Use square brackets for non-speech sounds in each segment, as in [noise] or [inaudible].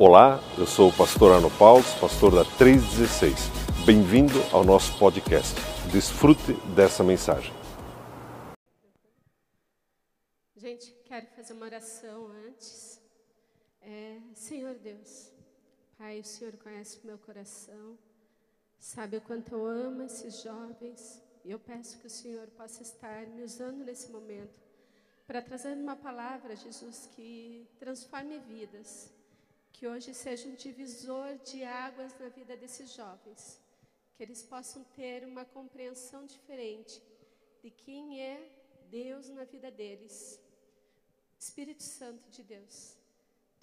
Olá, eu sou o pastor Arno Paulo, pastor da 316. Bem-vindo ao nosso podcast. Desfrute dessa mensagem. Gente, quero fazer uma oração antes. É, Senhor Deus, Pai, o Senhor conhece o meu coração, sabe o quanto eu amo esses jovens, e eu peço que o Senhor possa estar me usando nesse momento para trazer uma palavra, Jesus, que transforme vidas que hoje seja um divisor de águas na vida desses jovens, que eles possam ter uma compreensão diferente de quem é Deus na vida deles. Espírito Santo de Deus,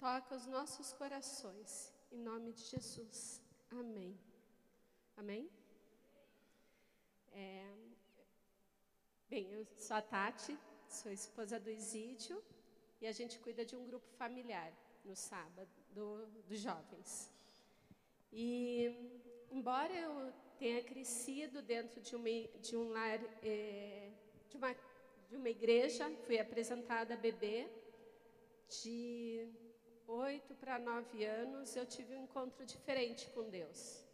toca os nossos corações, em nome de Jesus. Amém. Amém? É, bem, eu sou a Tati, sou esposa do Isídio e a gente cuida de um grupo familiar no sábado do, dos jovens. E, embora eu tenha crescido dentro de, uma, de um lar, é, de, uma, de uma igreja, fui apresentada bebê, de oito para nove anos, eu tive um encontro diferente com Deus.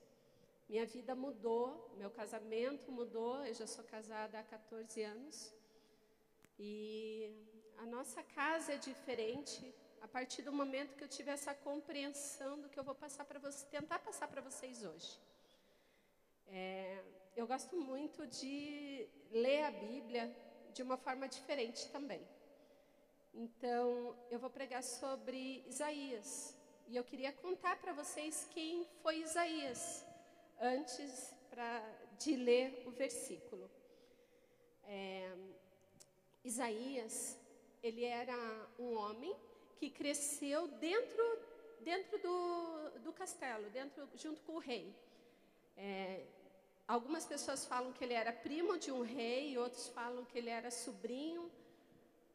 Minha vida mudou, meu casamento mudou, eu já sou casada há 14 anos. E a nossa casa é diferente, a partir do momento que eu tive essa compreensão do que eu vou passar para vocês, tentar passar para vocês hoje. É, eu gosto muito de ler a Bíblia de uma forma diferente também. Então, eu vou pregar sobre Isaías. E eu queria contar para vocês quem foi Isaías, antes pra, de ler o versículo. É, Isaías, ele era um homem que cresceu dentro, dentro do, do castelo, dentro, junto com o rei. É, algumas pessoas falam que ele era primo de um rei, outros falam que ele era sobrinho,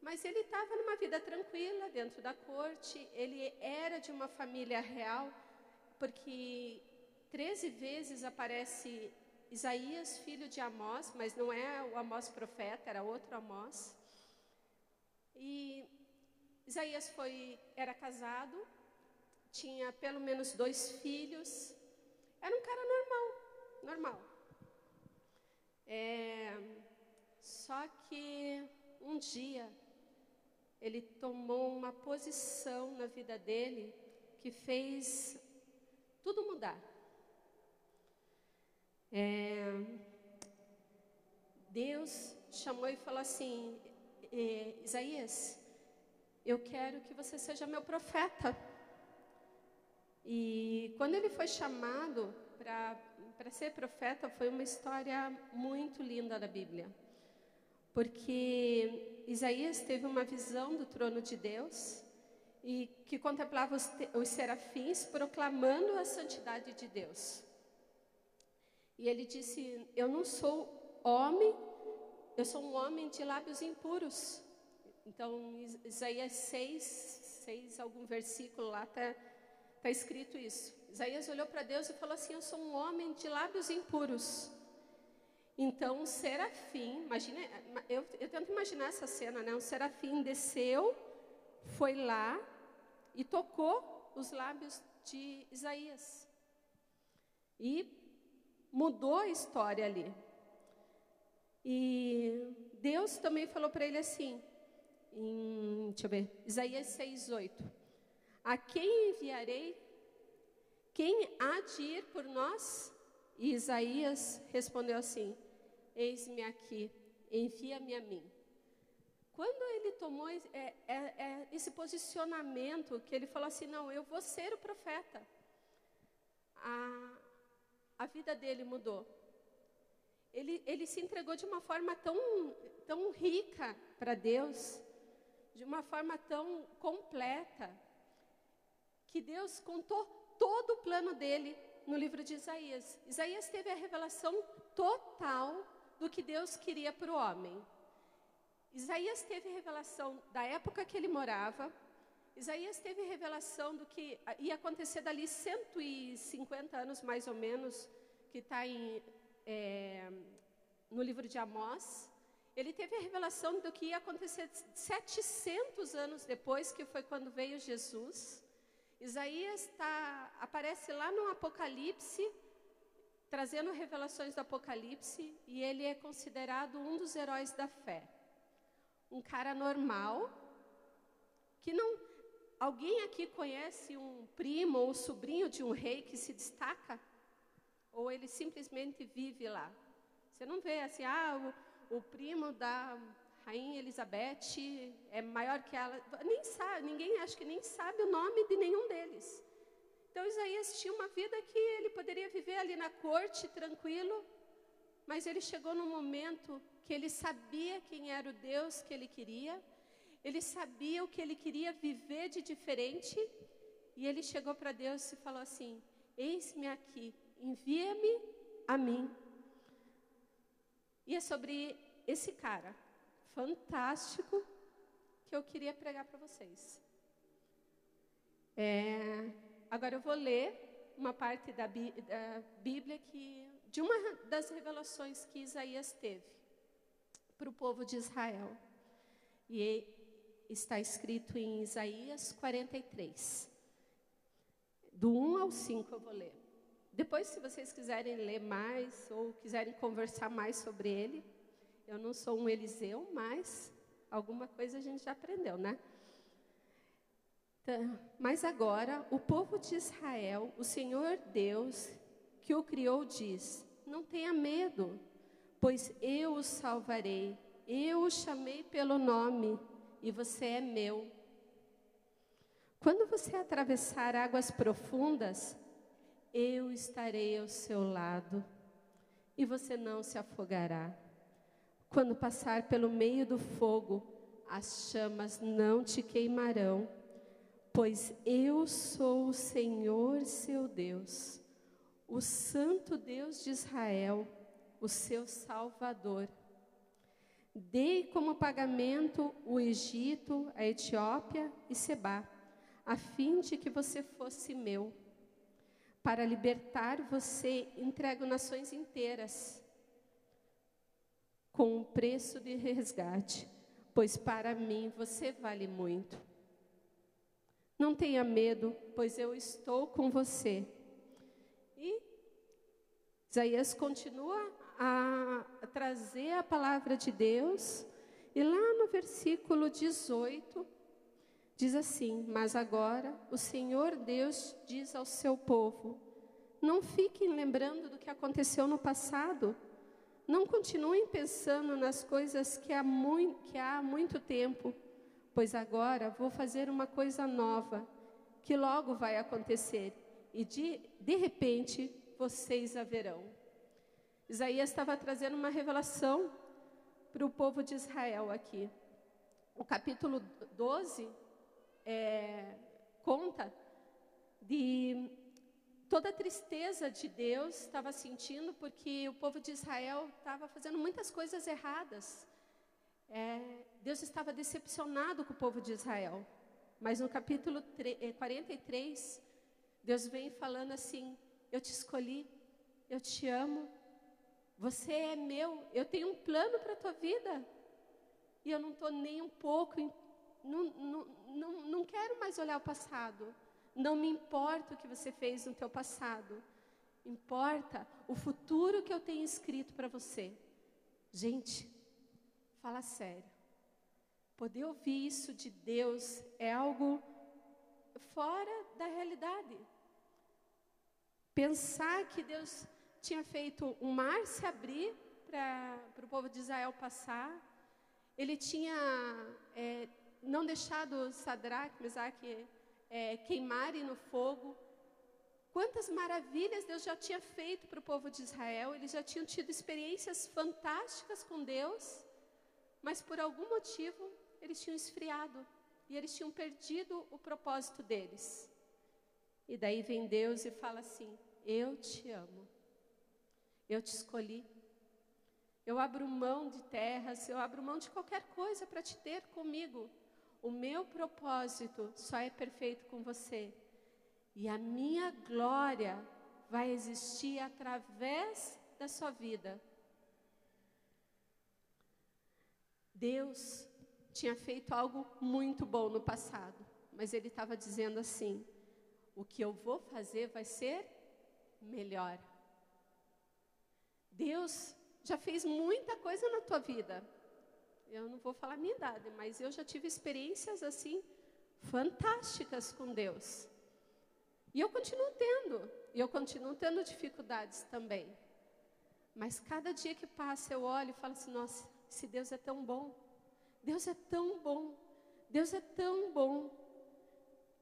mas ele estava numa vida tranquila dentro da corte, ele era de uma família real, porque 13 vezes aparece Isaías, filho de Amós, mas não é o Amós profeta, era outro Amós. E Isaías foi, era casado, tinha pelo menos dois filhos, era um cara normal, normal. É, só que um dia ele tomou uma posição na vida dele que fez tudo mudar. É, Deus chamou e falou assim: Isaías, eu quero que você seja meu profeta. E quando ele foi chamado para ser profeta, foi uma história muito linda da Bíblia. Porque Isaías teve uma visão do trono de Deus e que contemplava os, os serafins proclamando a santidade de Deus. E ele disse: Eu não sou homem, eu sou um homem de lábios impuros. Então, Isaías 6, 6 algum versículo lá está tá escrito isso. Isaías olhou para Deus e falou assim: Eu sou um homem de lábios impuros. Então, um serafim, imagine, eu, eu tento imaginar essa cena, né? Um serafim desceu, foi lá e tocou os lábios de Isaías. E mudou a história ali. E Deus também falou para ele assim: em, deixa eu ver, Isaías 6:8. A quem enviarei? Quem há de ir por nós? E Isaías respondeu assim: Eis-me aqui, envia-me a mim. Quando ele tomou é, é, é, esse posicionamento, que ele falou assim: Não, eu vou ser o profeta, a, a vida dele mudou. Ele, ele se entregou de uma forma tão, tão rica para Deus, de uma forma tão completa, que Deus contou todo o plano dele no livro de Isaías. Isaías teve a revelação total do que Deus queria para o homem. Isaías teve revelação da época que ele morava. Isaías teve revelação do que ia acontecer dali 150 anos, mais ou menos, que está é, no livro de Amós. Ele teve a revelação do que ia acontecer 700 anos depois, que foi quando veio Jesus. Isaías tá, aparece lá no Apocalipse, trazendo revelações do Apocalipse, e ele é considerado um dos heróis da fé. Um cara normal, que não. Alguém aqui conhece um primo ou sobrinho de um rei que se destaca? Ou ele simplesmente vive lá? Você não vê assim, ah, o, o primo da Rainha Elizabeth é maior que ela. Nem sabe, ninguém acho que nem sabe o nome de nenhum deles. Então Isaías tinha uma vida que ele poderia viver ali na corte tranquilo, mas ele chegou num momento que ele sabia quem era o Deus que ele queria, ele sabia o que ele queria viver de diferente, e ele chegou para Deus e falou assim: Eis-me aqui, envia-me a mim. E é sobre esse cara fantástico que eu queria pregar para vocês. É, agora eu vou ler uma parte da, da Bíblia que de uma das revelações que Isaías teve para o povo de Israel. E está escrito em Isaías 43. Do 1 ao 5 eu vou ler. Depois, se vocês quiserem ler mais ou quiserem conversar mais sobre ele, eu não sou um Eliseu, mas alguma coisa a gente já aprendeu, né? Então, mas agora, o povo de Israel, o Senhor Deus que o criou, diz: Não tenha medo, pois eu o salvarei. Eu o chamei pelo nome e você é meu. Quando você atravessar águas profundas, eu estarei ao seu lado e você não se afogará. Quando passar pelo meio do fogo, as chamas não te queimarão, pois eu sou o Senhor seu Deus, o Santo Deus de Israel, o seu Salvador. Dei como pagamento o Egito, a Etiópia e Seba, a fim de que você fosse meu. Para libertar você, entrego nações inteiras com um preço de resgate, pois para mim você vale muito. Não tenha medo, pois eu estou com você. E Isaías continua a, trazer a palavra de Deus, e lá no versículo 18, diz assim: Mas agora o Senhor Deus diz ao seu povo: Não fiquem lembrando do que aconteceu no passado não continuem pensando nas coisas que há, muito, que há muito tempo, pois agora vou fazer uma coisa nova, que logo vai acontecer, e de, de repente vocês a verão. Isaías estava trazendo uma revelação para o povo de Israel aqui. O capítulo 12 é, conta de toda a tristeza de Deus estava sentindo porque o povo de Israel estava fazendo muitas coisas erradas. É, Deus estava decepcionado com o povo de Israel. Mas no capítulo 43, é, Deus vem falando assim: Eu te escolhi, eu te amo, você é meu, eu tenho um plano para a tua vida. E eu não estou nem um pouco, não, não, não, não quero mais olhar o passado. Não me importa o que você fez no teu passado. Importa o futuro que eu tenho escrito para você. Gente, fala sério. Poder ouvir isso de Deus é algo fora da realidade. Pensar que Deus tinha feito um mar se abrir para o povo de Israel passar, ele tinha é, não deixado Sadraque, Mesaque é, queimarem no fogo. Quantas maravilhas Deus já tinha feito para o povo de Israel, eles já tinham tido experiências fantásticas com Deus, mas por algum motivo eles tinham esfriado e eles tinham perdido o propósito deles. E daí vem Deus e fala assim: Eu te amo, eu te escolhi, eu abro mão de terras, eu abro mão de qualquer coisa para te ter comigo. O meu propósito só é perfeito com você. E a minha glória vai existir através da sua vida. Deus tinha feito algo muito bom no passado, mas Ele estava dizendo assim: o que eu vou fazer vai ser melhor. Deus já fez muita coisa na tua vida. Eu não vou falar minha idade, mas eu já tive experiências assim fantásticas com Deus. E eu continuo tendo, e eu continuo tendo dificuldades também. Mas cada dia que passa eu olho e falo assim: nossa, esse Deus é tão bom. Deus é tão bom. Deus é tão bom.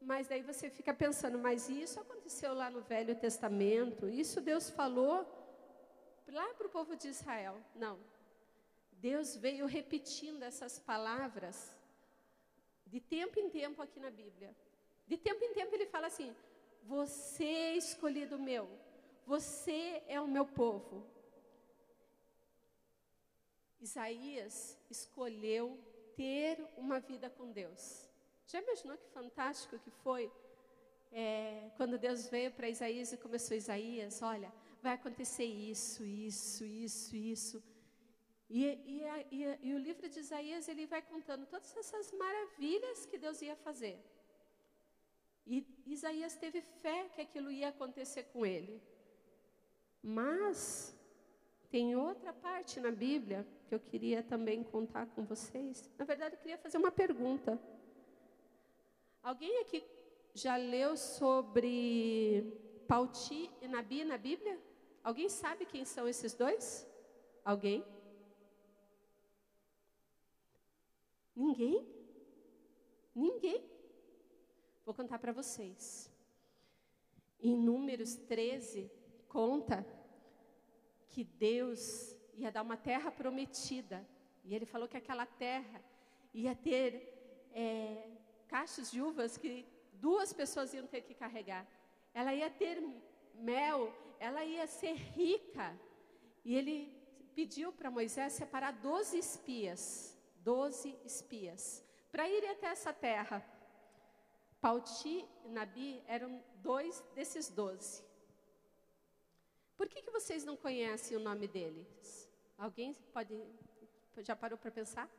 Mas daí você fica pensando, mas isso aconteceu lá no Velho Testamento? Isso Deus falou lá para o povo de Israel? Não. Deus veio repetindo essas palavras de tempo em tempo aqui na Bíblia. De tempo em tempo ele fala assim: Você é escolhido meu, você é o meu povo. Isaías escolheu ter uma vida com Deus. Já imaginou que fantástico que foi é, quando Deus veio para Isaías e começou Isaías, olha, vai acontecer isso, isso, isso, isso. E, e, e, e, o livro de Isaías ele vai contando todas essas maravilhas que Deus ia fazer. E Isaías teve fé que aquilo ia acontecer com ele. Mas tem outra parte na Bíblia que eu queria também contar com vocês. Na verdade, eu queria fazer uma pergunta. Alguém aqui já leu sobre Pauti e Nabi na Bíblia? Alguém sabe quem são esses dois? Alguém? Ninguém? Ninguém? Vou contar para vocês. Em Números 13, conta que Deus ia dar uma terra prometida. E ele falou que aquela terra ia ter é, cachos de uvas que duas pessoas iam ter que carregar. Ela ia ter mel, ela ia ser rica. E ele pediu para Moisés separar doze espias, doze espias, para irem até essa terra. Pauti e Nabi eram dois desses doze. Por que, que vocês não conhecem o nome deles? Alguém pode já parou para pensar?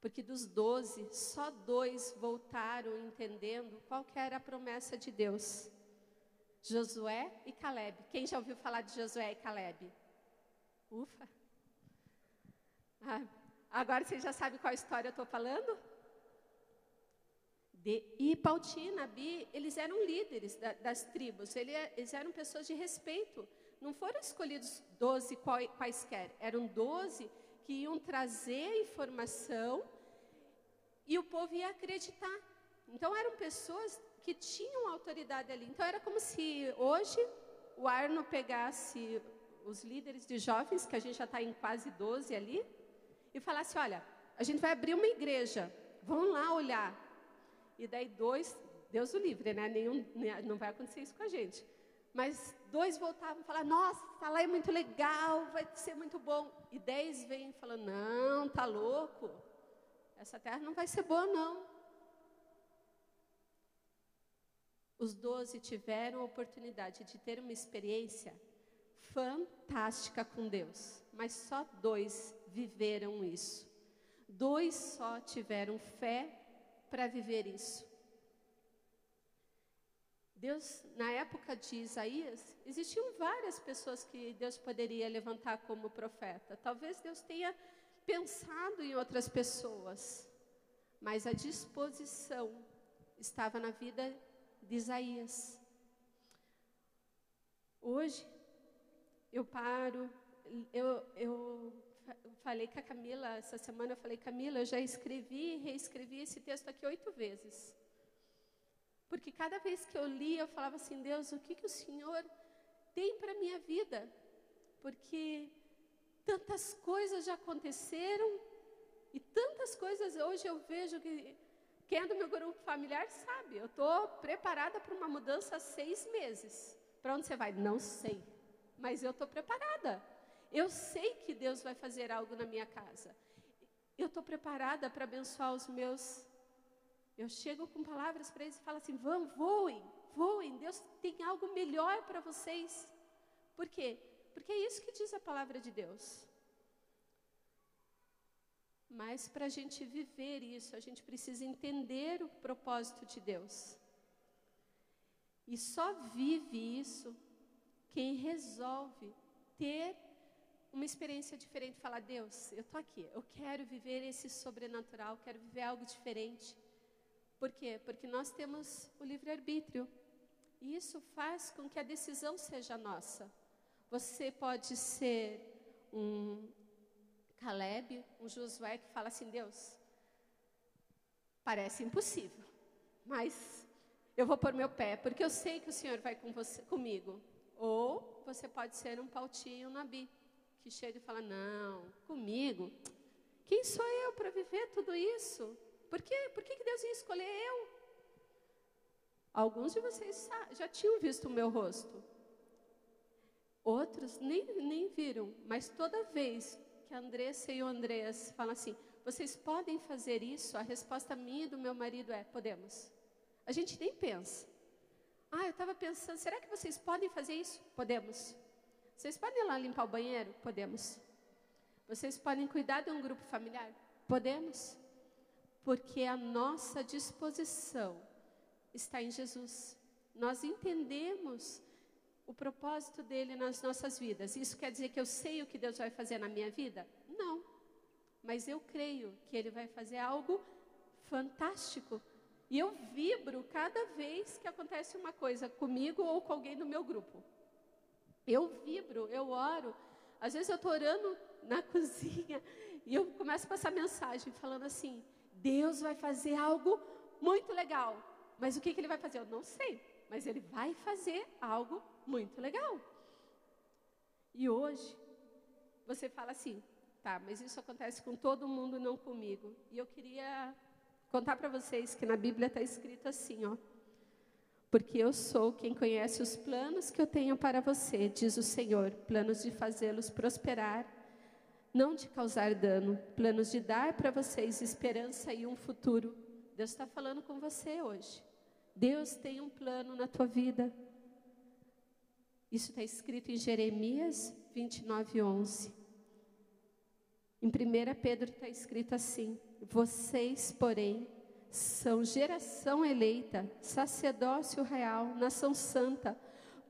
Porque dos doze, só dois voltaram entendendo qual era a promessa de Deus. Josué e Caleb. Quem já ouviu falar de Josué e Caleb? Ufa! Ah, agora você já sabe qual história eu estou falando? De, Pauti e Nabi, eles eram líderes da, das tribos, eles eram pessoas de respeito. Não foram escolhidos doze quaisquer, eram doze que iam trazer informação e o povo ia acreditar. Então eram pessoas que tinham autoridade ali. Então era como se hoje o Arno pegasse os líderes de jovens, que a gente já está em quase 12 ali, e falasse: olha, a gente vai abrir uma igreja, vão lá olhar. E daí dois, Deus o livre, né? Nenhum, não vai acontecer isso com a gente. Mas dois voltavam e falavam, nossa, lá é muito legal, vai ser muito bom. E dez vêm falando, não, tá louco. Essa terra não vai ser boa, não. Os doze tiveram a oportunidade de ter uma experiência fantástica com Deus, mas só dois viveram isso. Dois só tiveram fé para viver isso. Deus, na época de Isaías, existiam várias pessoas que Deus poderia levantar como profeta. Talvez Deus tenha pensado em outras pessoas, mas a disposição estava na vida de Isaías. Hoje, eu paro, eu, eu falei com a Camila, essa semana eu falei, Camila, eu já escrevi e reescrevi esse texto aqui oito vezes. Porque cada vez que eu li, eu falava assim, Deus, o que, que o Senhor tem para a minha vida? Porque tantas coisas já aconteceram e tantas coisas hoje eu vejo que quem é do meu grupo familiar sabe, eu estou preparada para uma mudança há seis meses. Para onde você vai? Não sei, mas eu estou preparada. Eu sei que Deus vai fazer algo na minha casa. Eu estou preparada para abençoar os meus eu chego com palavras para eles e falo assim: vão, voem, voem, Deus tem algo melhor para vocês. Por quê? Porque é isso que diz a palavra de Deus. Mas para a gente viver isso, a gente precisa entender o propósito de Deus. E só vive isso quem resolve ter uma experiência diferente, falar, Deus, eu estou aqui, eu quero viver esse sobrenatural, quero viver algo diferente. Por quê? Porque nós temos o livre-arbítrio. E isso faz com que a decisão seja nossa. Você pode ser um Caleb, um Josué que fala assim: Deus, parece impossível, mas eu vou pôr meu pé, porque eu sei que o Senhor vai com você, comigo. Ou você pode ser um pautinho nabi, que chega e fala: Não, comigo. Quem sou eu para viver tudo isso? Por quê? Por que Deus ia escolher eu? Alguns de vocês já tinham visto o meu rosto. Outros nem, nem viram, mas toda vez que a Andressa e o Andrés falam assim, vocês podem fazer isso? A resposta minha e do meu marido é, podemos. A gente nem pensa. Ah, eu estava pensando, será que vocês podem fazer isso? Podemos. Vocês podem ir lá limpar o banheiro? Podemos. Vocês podem cuidar de um grupo familiar? Podemos. Porque a nossa disposição está em Jesus. Nós entendemos o propósito dele nas nossas vidas. Isso quer dizer que eu sei o que Deus vai fazer na minha vida? Não. Mas eu creio que ele vai fazer algo fantástico. E eu vibro cada vez que acontece uma coisa comigo ou com alguém do meu grupo. Eu vibro, eu oro. Às vezes eu estou orando na [laughs] cozinha e eu começo a passar mensagem falando assim: Deus vai fazer algo muito legal. Mas o que, que ele vai fazer? Eu não sei. Mas ele vai fazer algo muito legal. E hoje, você fala assim, tá, mas isso acontece com todo mundo, não comigo. E eu queria contar para vocês que na Bíblia está escrito assim, ó. Porque eu sou quem conhece os planos que eu tenho para você, diz o Senhor, planos de fazê-los prosperar, não de causar dano, planos de dar para vocês esperança e um futuro. Deus está falando com você hoje. Deus tem um plano na tua vida. Isso está escrito em Jeremias 29, 11. Em 1 Pedro está escrito assim: Vocês, porém, são geração eleita, sacerdócio real, nação santa,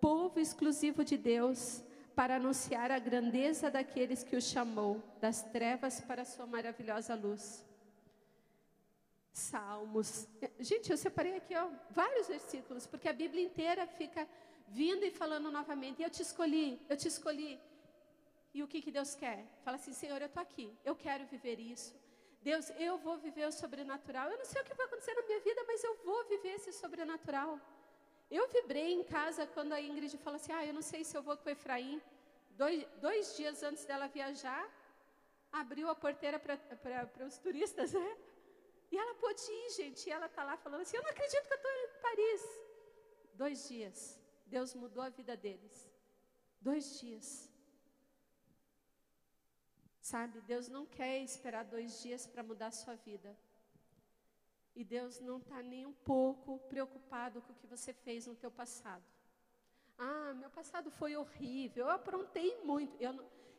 povo exclusivo de Deus, para anunciar a grandeza daqueles que o chamou das trevas para a sua maravilhosa luz. Salmos. Gente, eu separei aqui ó, vários versículos, porque a Bíblia inteira fica vindo e falando novamente. Eu te escolhi, eu te escolhi. E o que, que Deus quer? Fala assim, Senhor, eu estou aqui, eu quero viver isso. Deus, eu vou viver o sobrenatural. Eu não sei o que vai acontecer na minha vida, mas eu vou viver esse sobrenatural. Eu vibrei em casa quando a Ingrid falou assim: Ah, eu não sei se eu vou com o Efraim. Dois, dois dias antes dela viajar, abriu a porteira para os turistas, né? E ela pôde ir, gente. E ela está lá falando assim: Eu não acredito que eu estou em Paris. Dois dias. Deus mudou a vida deles. Dois dias. Sabe, Deus não quer esperar dois dias para mudar a sua vida. E Deus não está nem um pouco preocupado com o que você fez no teu passado. Ah, meu passado foi horrível, eu aprontei muito. Eu,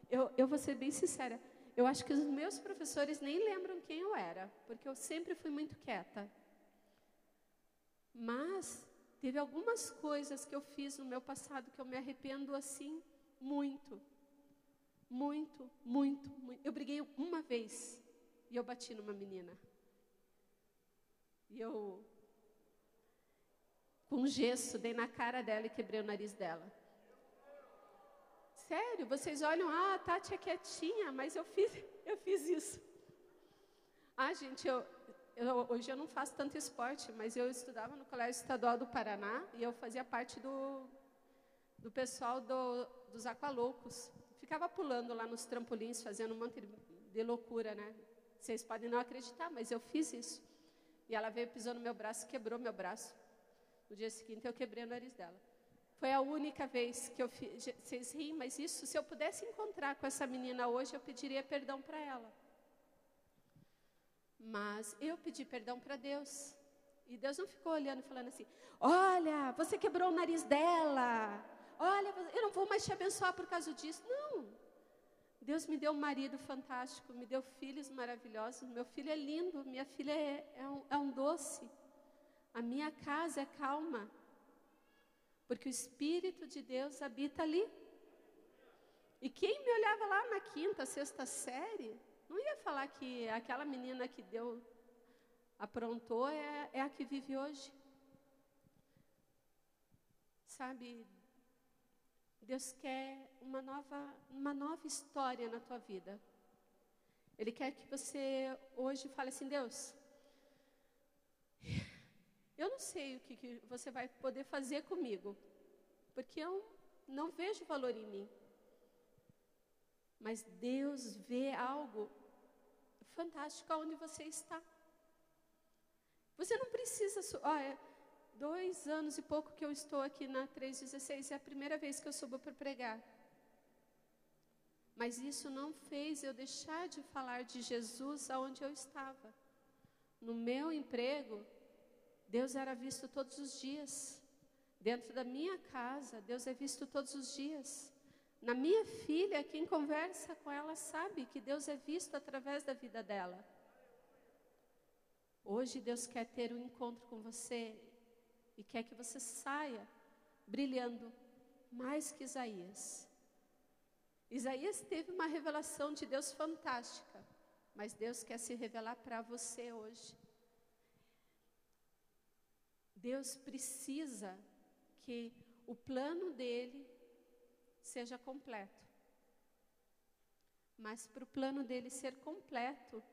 eu, eu vou ser bem sincera, eu acho que os meus professores nem lembram quem eu era, porque eu sempre fui muito quieta. Mas teve algumas coisas que eu fiz no meu passado que eu me arrependo assim muito. Muito, muito, muito. Eu briguei uma vez e eu bati numa menina. E eu, com gesso, dei na cara dela e quebrei o nariz dela. Sério, vocês olham, ah, a Tati é quietinha, mas eu fiz, [laughs] eu fiz isso. Ah, gente, eu, eu, hoje eu não faço tanto esporte, mas eu estudava no Colégio Estadual do Paraná e eu fazia parte do, do pessoal do, dos aqualoucos. Ficava pulando lá nos trampolins, fazendo um monte de, loucura, né? Vocês podem não acreditar, mas eu fiz isso. E ela veio, pisou no meu braço, quebrou meu braço. No dia seguinte eu quebrei o nariz dela. Foi a única vez que eu fiz. Vocês riem, mas isso, se eu pudesse encontrar com essa menina hoje, eu pediria perdão para ela. Mas eu pedi perdão para Deus. E Deus não ficou olhando falando assim: Olha, você quebrou o nariz dela. Olha, eu não vou mais te abençoar por causa disso. Não. Deus me deu um marido fantástico, me deu filhos maravilhosos. Meu filho é lindo, minha filha é, é, um, é um doce. A minha casa é calma. Porque o Espírito de Deus habita ali. E quem me olhava lá na quinta, sexta série, não ia falar que aquela menina que deu, aprontou, é, é a que vive hoje. Sabe, Deus quer uma nova, uma nova história na tua vida. Ele quer que você hoje fale assim, Deus, eu não sei o que, que você vai poder fazer comigo, porque eu não vejo valor em mim. Mas Deus vê algo fantástico onde você está. Você não precisa. Olha, dois anos e pouco que eu estou aqui na 316, é a primeira vez que eu subo para pregar. Mas isso não fez eu deixar de falar de Jesus aonde eu estava. No meu emprego, Deus era visto todos os dias. Dentro da minha casa, Deus é visto todos os dias. Na minha filha, quem conversa com ela sabe que Deus é visto através da vida dela. Hoje Deus quer ter um encontro com você e quer que você saia brilhando mais que Isaías. Isaías teve uma revelação de Deus fantástica, mas Deus quer se revelar para você hoje. Deus precisa que o plano dele seja completo. Mas para o plano dele ser completo,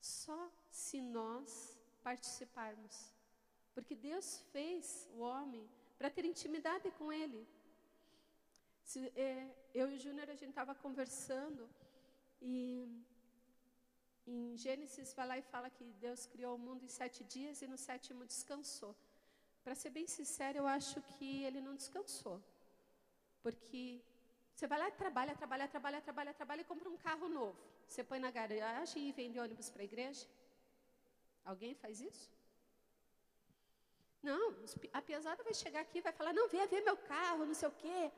só se nós participarmos. Porque Deus fez o homem para ter intimidade com ele. Se, é, eu e o Júnior, a gente estava conversando e em Gênesis vai lá e fala que Deus criou o mundo em sete dias e no sétimo descansou. Para ser bem sincero, eu acho que ele não descansou. Porque você vai lá e trabalha, trabalha, trabalha, trabalha, trabalha e compra um carro novo. Você põe na garagem e vende ônibus para a igreja? Alguém faz isso? Não, a pesada vai chegar aqui e vai falar, não, venha ver meu carro, não sei o quê.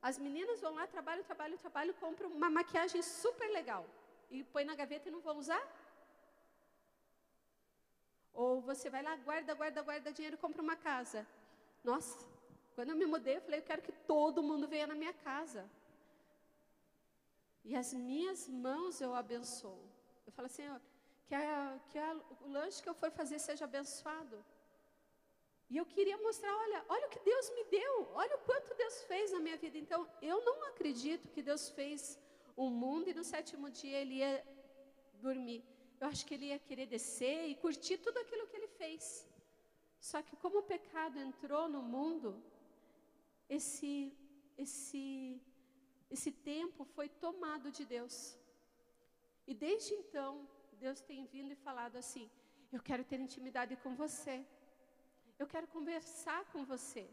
As meninas vão lá, trabalham, trabalham, trabalham, compram uma maquiagem super legal e põe na gaveta e não vão usar? Ou você vai lá, guarda, guarda, guarda dinheiro e compra uma casa. Nossa, quando eu me mudei, eu falei, eu quero que todo mundo venha na minha casa. E as minhas mãos eu abençoo. Eu falo assim, que, a, que a, o lanche que eu for fazer seja abençoado. E eu queria mostrar, olha, olha o que Deus me deu, olha o quanto Deus fez na minha vida. Então, eu não acredito que Deus fez o mundo e no sétimo dia ele ia dormir. Eu acho que ele ia querer descer e curtir tudo aquilo que ele fez. Só que como o pecado entrou no mundo, esse, esse, esse tempo foi tomado de Deus. E desde então, Deus tem vindo e falado assim: Eu quero ter intimidade com você. Eu quero conversar com você.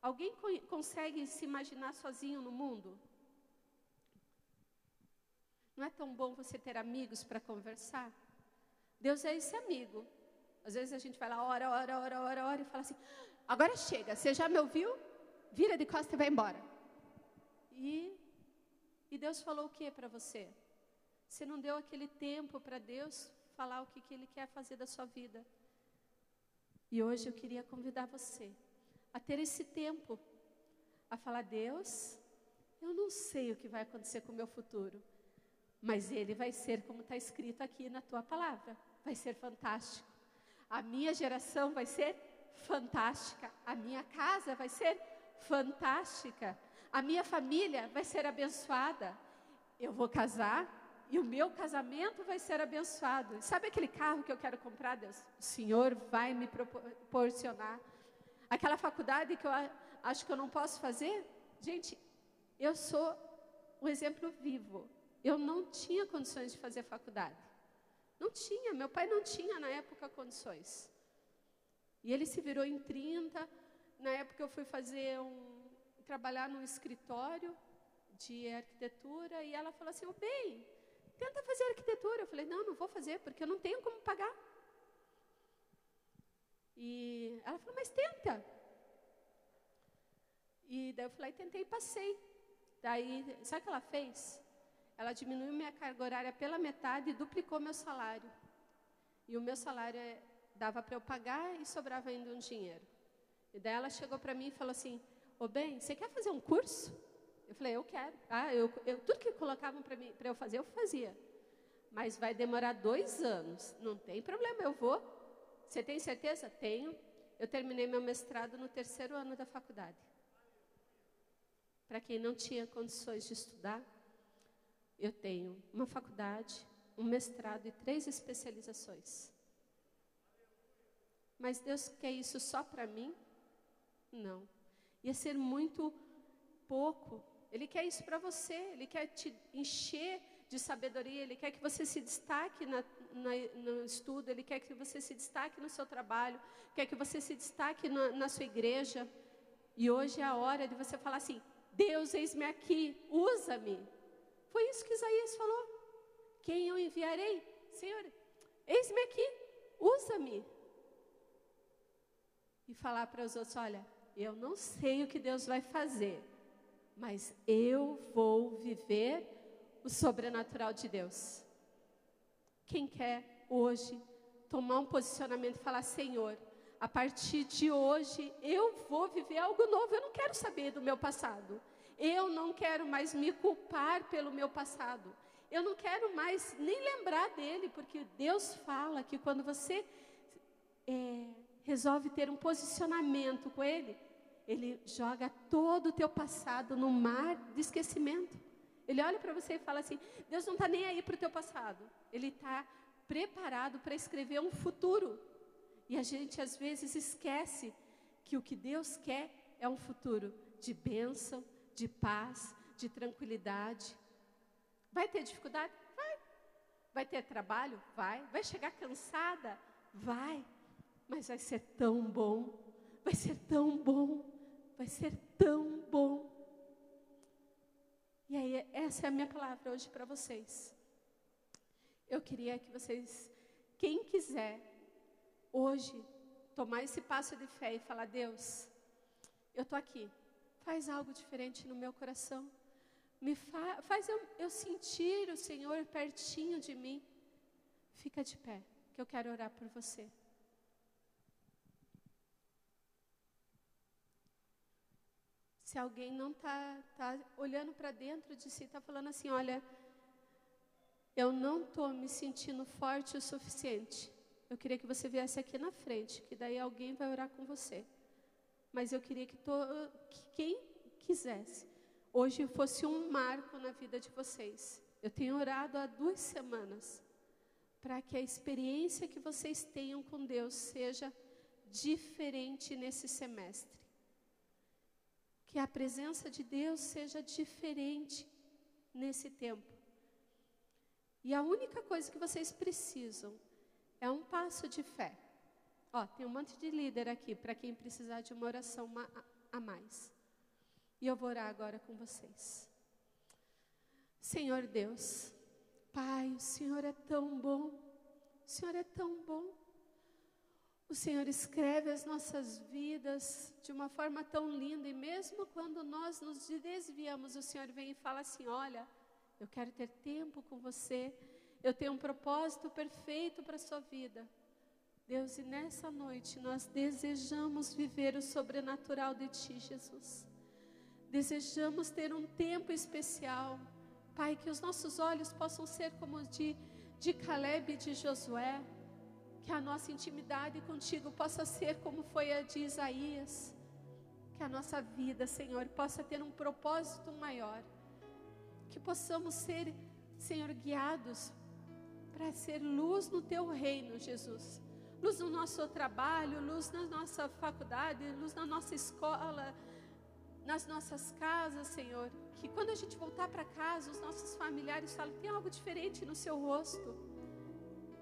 Alguém co consegue se imaginar sozinho no mundo? Não é tão bom você ter amigos para conversar? Deus é esse amigo. Às vezes a gente vai lá, ora, ora, ora, ora, ora, e fala assim: agora chega, você já me ouviu? vira de costas e vai embora. E, e Deus falou o que para você? Você não deu aquele tempo para Deus falar o que, que Ele quer fazer da sua vida. E hoje eu queria convidar você a ter esse tempo, a falar: Deus, eu não sei o que vai acontecer com o meu futuro, mas ele vai ser como está escrito aqui na tua palavra, vai ser fantástico. A minha geração vai ser fantástica, a minha casa vai ser fantástica. A minha família vai ser abençoada. Eu vou casar e o meu casamento vai ser abençoado. Sabe aquele carro que eu quero comprar, Deus? O Senhor vai me proporcionar. Aquela faculdade que eu acho que eu não posso fazer? Gente, eu sou um exemplo vivo. Eu não tinha condições de fazer faculdade. Não tinha, meu pai não tinha na época condições. E ele se virou em 30, na época eu fui fazer um trabalhar num escritório de arquitetura e ela falou assim: "O bem, tenta fazer arquitetura". Eu falei: "Não, não vou fazer porque eu não tenho como pagar". E ela falou: "Mas tenta". E daí eu falei, tentei passei. Daí, sabe o que ela fez? Ela diminuiu minha carga horária pela metade e duplicou meu salário. E o meu salário é, dava para eu pagar e sobrava ainda um dinheiro. E daí ela chegou para mim e falou assim: Ô bem, você quer fazer um curso? Eu falei: Eu quero. Ah, eu, eu tudo que colocavam para mim para eu fazer, eu fazia. Mas vai demorar dois anos. Não tem problema, eu vou. Você tem certeza? Tenho. Eu terminei meu mestrado no terceiro ano da faculdade. Para quem não tinha condições de estudar, eu tenho uma faculdade, um mestrado e três especializações. Mas Deus quer isso só para mim? Não. Ia ser muito pouco. Ele quer isso para você. Ele quer te encher de sabedoria. Ele quer que você se destaque na, na, no estudo. Ele quer que você se destaque no seu trabalho. Quer que você se destaque na, na sua igreja. E hoje é a hora de você falar assim: Deus, eis-me aqui, usa-me. Foi isso que Isaías falou. Quem eu enviarei? Senhor, eis-me aqui, usa-me. E falar para os outros: olha, eu não sei o que Deus vai fazer, mas eu vou viver o sobrenatural de Deus. Quem quer hoje tomar um posicionamento e falar: Senhor, a partir de hoje eu vou viver algo novo. Eu não quero saber do meu passado. Eu não quero mais me culpar pelo meu passado. Eu não quero mais nem lembrar dele, porque Deus fala que quando você é, resolve ter um posicionamento com ele, ele joga todo o teu passado no mar de esquecimento. Ele olha para você e fala assim: Deus não está nem aí para o teu passado. Ele está preparado para escrever um futuro. E a gente às vezes esquece que o que Deus quer é um futuro de bênção, de paz, de tranquilidade. Vai ter dificuldade? Vai. Vai ter trabalho? Vai. Vai chegar cansada? Vai. Mas vai ser tão bom. Vai ser tão bom. Vai ser tão bom. E aí, essa é a minha palavra hoje para vocês. Eu queria que vocês, quem quiser, hoje tomar esse passo de fé e falar: Deus, eu estou aqui, faz algo diferente no meu coração, me fa faz eu, eu sentir o Senhor pertinho de mim. Fica de pé, que eu quero orar por você. Se alguém não está tá olhando para dentro de si, está falando assim: olha, eu não estou me sentindo forte o suficiente. Eu queria que você viesse aqui na frente, que daí alguém vai orar com você. Mas eu queria que, que quem quisesse, hoje fosse um marco na vida de vocês. Eu tenho orado há duas semanas para que a experiência que vocês tenham com Deus seja diferente nesse semestre. Que a presença de Deus seja diferente nesse tempo. E a única coisa que vocês precisam é um passo de fé. Ó, tem um monte de líder aqui para quem precisar de uma oração a mais. E eu vou orar agora com vocês. Senhor Deus, Pai, o Senhor é tão bom. O Senhor é tão bom. O Senhor escreve as nossas vidas de uma forma tão linda, e mesmo quando nós nos desviamos, o Senhor vem e fala assim: Olha, eu quero ter tempo com você. Eu tenho um propósito perfeito para a sua vida. Deus, e nessa noite nós desejamos viver o sobrenatural de Ti, Jesus. Desejamos ter um tempo especial. Pai, que os nossos olhos possam ser como os de, de Caleb e de Josué. Que a nossa intimidade contigo possa ser como foi a de Isaías. Que a nossa vida, Senhor, possa ter um propósito maior que possamos ser, Senhor, guiados para ser luz no teu reino, Jesus. Luz no nosso trabalho, luz na nossa faculdade, luz na nossa escola, nas nossas casas, Senhor. Que quando a gente voltar para casa, os nossos familiares falem: tem algo diferente no seu rosto.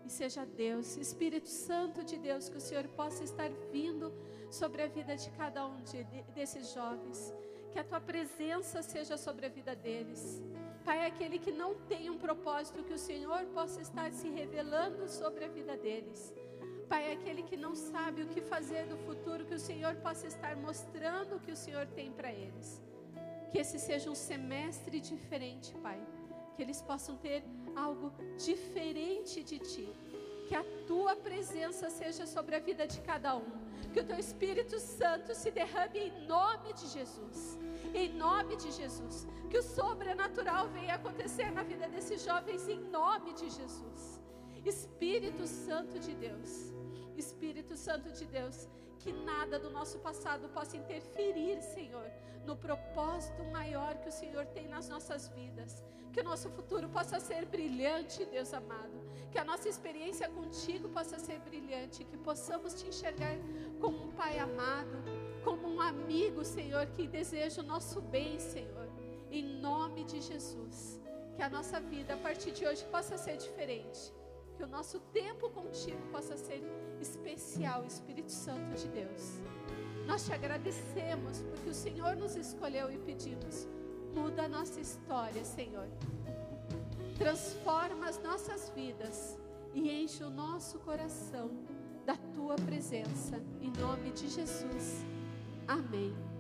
E seja Deus, Espírito Santo de Deus, que o Senhor possa estar vindo sobre a vida de cada um de, de, desses jovens. Que a tua presença seja sobre a vida deles. Pai, aquele que não tem um propósito, que o Senhor possa estar se revelando sobre a vida deles. Pai, aquele que não sabe o que fazer do futuro, que o Senhor possa estar mostrando o que o Senhor tem para eles. Que esse seja um semestre diferente, Pai. Que eles possam ter algo diferente de Ti. Que a Tua presença seja sobre a vida de cada um Que o teu Espírito Santo se derrame em nome de Jesus. Em nome de Jesus. Que o sobrenatural venha acontecer na vida desses jovens em nome de Jesus. Espírito Santo de Deus. Espírito Santo de Deus, que nada do nosso passado possa interferir, Senhor, no propósito maior que o Senhor tem nas nossas vidas. Que o nosso futuro possa ser brilhante, Deus amado. Que a nossa experiência contigo possa ser brilhante. Que possamos te enxergar como um Pai amado, como um amigo, Senhor, que deseja o nosso bem, Senhor. Em nome de Jesus. Que a nossa vida a partir de hoje possa ser diferente. Que o nosso tempo contigo possa ser especial, Espírito Santo de Deus. Nós te agradecemos porque o Senhor nos escolheu e pedimos: muda a nossa história, Senhor. Transforma as nossas vidas e enche o nosso coração da tua presença. Em nome de Jesus. Amém.